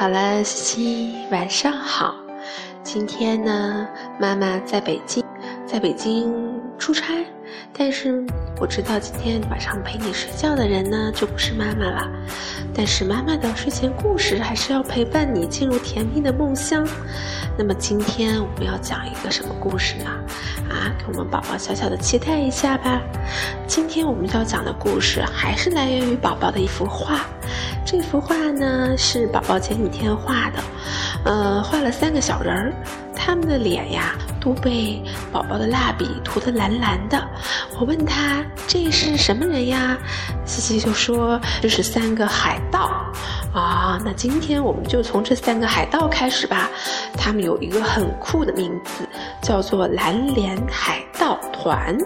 好了，西西，晚上好。今天呢，妈妈在北京，在北京出差。但是我知道今天晚上陪你睡觉的人呢，就不是妈妈了。但是妈妈的睡前故事还是要陪伴你进入甜蜜的梦乡。那么今天我们要讲一个什么故事呢？啊，给我们宝宝小小的期待一下吧。今天我们要讲的故事还是来源于宝宝的一幅画。这幅画呢是宝宝前几天画的，呃，画了三个小人儿，他们的脸呀都被宝宝的蜡笔涂得蓝蓝的。我问他这是什么人呀？西西就说这是三个海盗。啊，那今天我们就从这三个海盗开始吧。他们有一个很酷的名字，叫做蓝脸海盗团。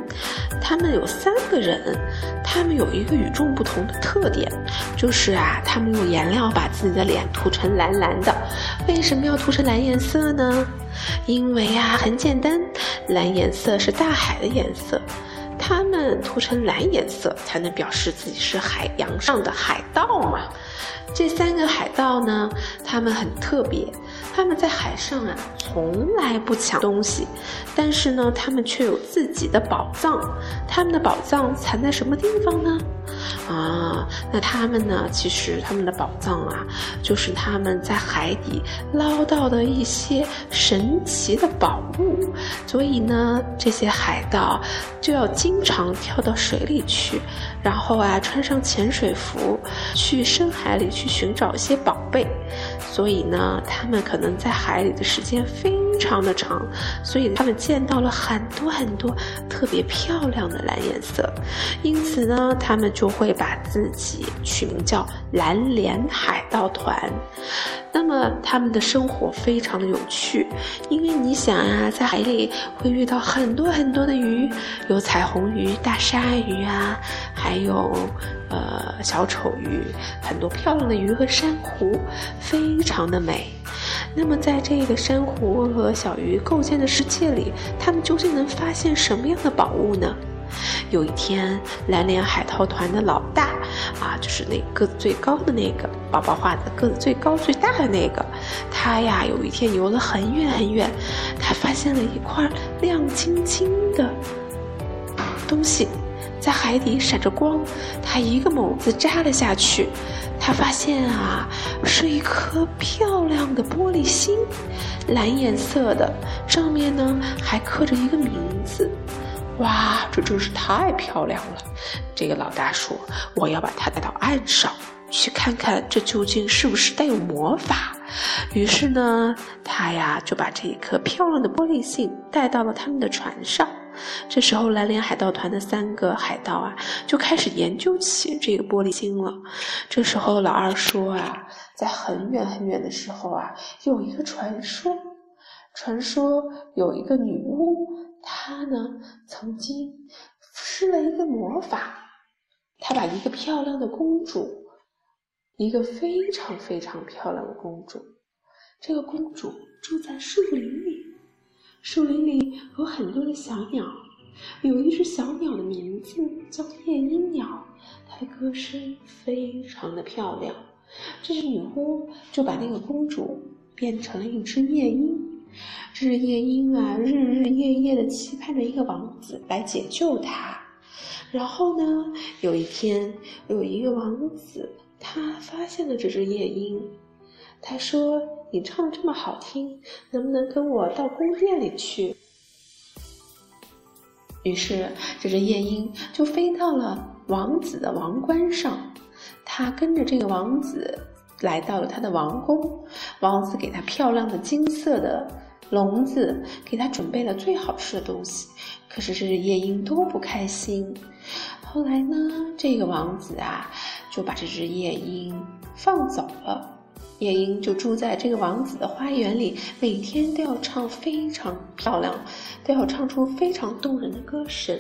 他们有三个人，他们有一个与众不同的特点，就是啊，他们用颜料把自己的脸涂成蓝蓝的。为什么要涂成蓝颜色呢？因为啊，很简单，蓝颜色是大海的颜色。他们涂成蓝颜色，才能表示自己是海洋上的海盗嘛。这三个海盗呢，他们很特别，他们在海上啊，从来不抢东西，但是呢，他们却有自己的宝藏。他们的宝藏藏在什么地方呢？啊，那他们呢？其实他们的宝藏啊，就是他们在海底捞到的一些神奇的宝物。所以呢，这些海盗就要经常跳到水里去，然后啊，穿上潜水服，去深海里去寻找一些宝贝。所以呢，他们可能在海里的时间非常的长，所以他们见到了很多很多特别漂亮的蓝颜色，因此呢，他们就会把自己取名叫蓝脸海盗团。那么他们的生活非常的有趣，因为你想啊，在海里会遇到很多很多的鱼，有彩虹鱼、大鲨鱼啊，还有呃小丑鱼，很多漂亮的鱼和珊瑚，非常的美。那么在这个珊瑚和小鱼构建的世界里，他们究竟能发现什么样的宝物呢？有一天，蓝脸海盗团的老大，啊，就是那个子最高的那个宝宝画的个子最高最大的那个，他呀，有一天游了很远很远，他发现了一块亮晶晶的东西，在海底闪着光，他一个猛子扎了下去，他发现啊，是一颗漂亮的玻璃心，蓝颜色的，上面呢还刻着一个名字。哇，这真是太漂亮了！这个老大说：“我要把它带到岸上去看看，这究竟是不是带有魔法。”于是呢，他呀就把这一颗漂亮的玻璃心带到了他们的船上。这时候，蓝脸海盗团的三个海盗啊就开始研究起这个玻璃心了。这时候，老二说：“啊，在很远很远的时候啊，有一个传说，传说有一个女巫。”她呢，曾经施了一个魔法，她把一个漂亮的公主，一个非常非常漂亮的公主，这个公主住在树林里，树林里有很多的小鸟，有一只小鸟的名字叫夜莺鸟，它的歌声非常的漂亮，这只女巫就把那个公主变成了一只夜莺。日夜莺啊，日日夜夜的期盼着一个王子来解救她。然后呢，有一天，有一个王子，他发现了这只夜莺。他说：“你唱的这么好听，能不能跟我到宫殿里去？”于是，这只夜莺就飞到了王子的王冠上。他跟着这个王子来到了他的王宫。王子给他漂亮的金色的。笼子给他准备了最好吃的东西，可是这只夜莺多不开心。后来呢，这个王子啊就把这只夜莺放走了。夜莺就住在这个王子的花园里，每天都要唱非常漂亮，都要唱出非常动人的歌声。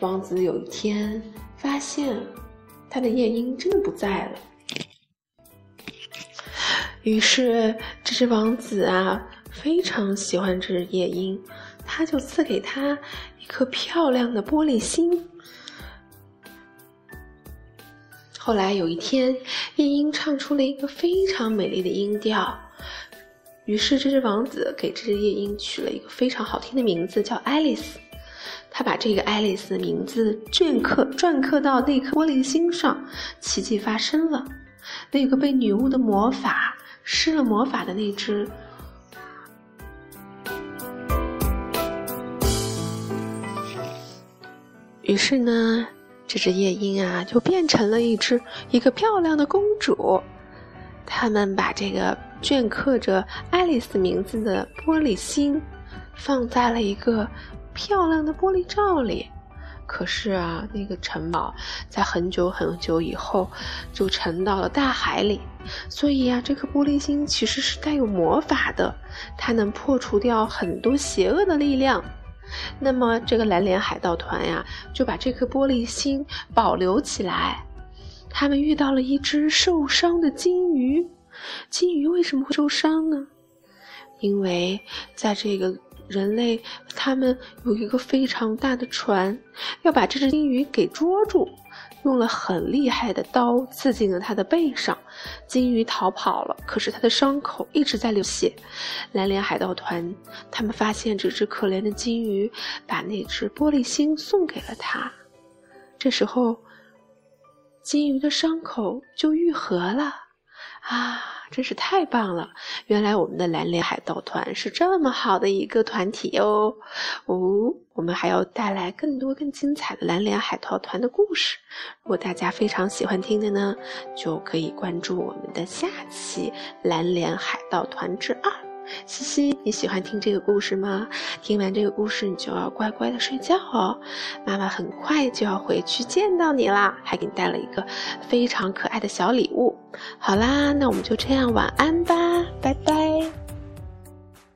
王子有一天发现，他的夜莺真的不在了。于是这只王子啊。非常喜欢这只夜莺，他就赐给他一颗漂亮的玻璃心。后来有一天，夜莺唱出了一个非常美丽的音调，于是这只王子给这只夜莺取了一个非常好听的名字，叫爱丽丝。他把这个爱丽丝的名字镌刻篆刻到那颗玻璃心上，奇迹发生了。那个被女巫的魔法施了魔法的那只，于是呢，这只夜莺啊就变成了一只一个漂亮的公主。他们把这个镌刻着爱丽丝名字的玻璃心放在了一个漂亮的玻璃罩里。可是啊，那个城堡在很久很久以后就沉到了大海里，所以啊，这颗玻璃心其实是带有魔法的，它能破除掉很多邪恶的力量。那么，这个蓝脸海盗团呀，就把这颗玻璃心保留起来。他们遇到了一只受伤的金鱼，金鱼为什么会受伤呢？因为在这个。人类他们有一个非常大的船，要把这只金鱼给捉住，用了很厉害的刀刺进了它的背上，金鱼逃跑了，可是它的伤口一直在流血。蓝脸海盗团他们发现这只可怜的金鱼，把那只玻璃心送给了他，这时候金鱼的伤口就愈合了，啊。真是太棒了！原来我们的蓝脸海盗团是这么好的一个团体哟。哦，我们还要带来更多更精彩的蓝脸海盗团的故事。如果大家非常喜欢听的呢，就可以关注我们的下期《蓝脸海盗团之二》。西西，你喜欢听这个故事吗？听完这个故事，你就要乖乖的睡觉哦。妈妈很快就要回去见到你啦，还给你带了一个非常可爱的小礼物。好啦，那我们就这样晚安吧，拜拜。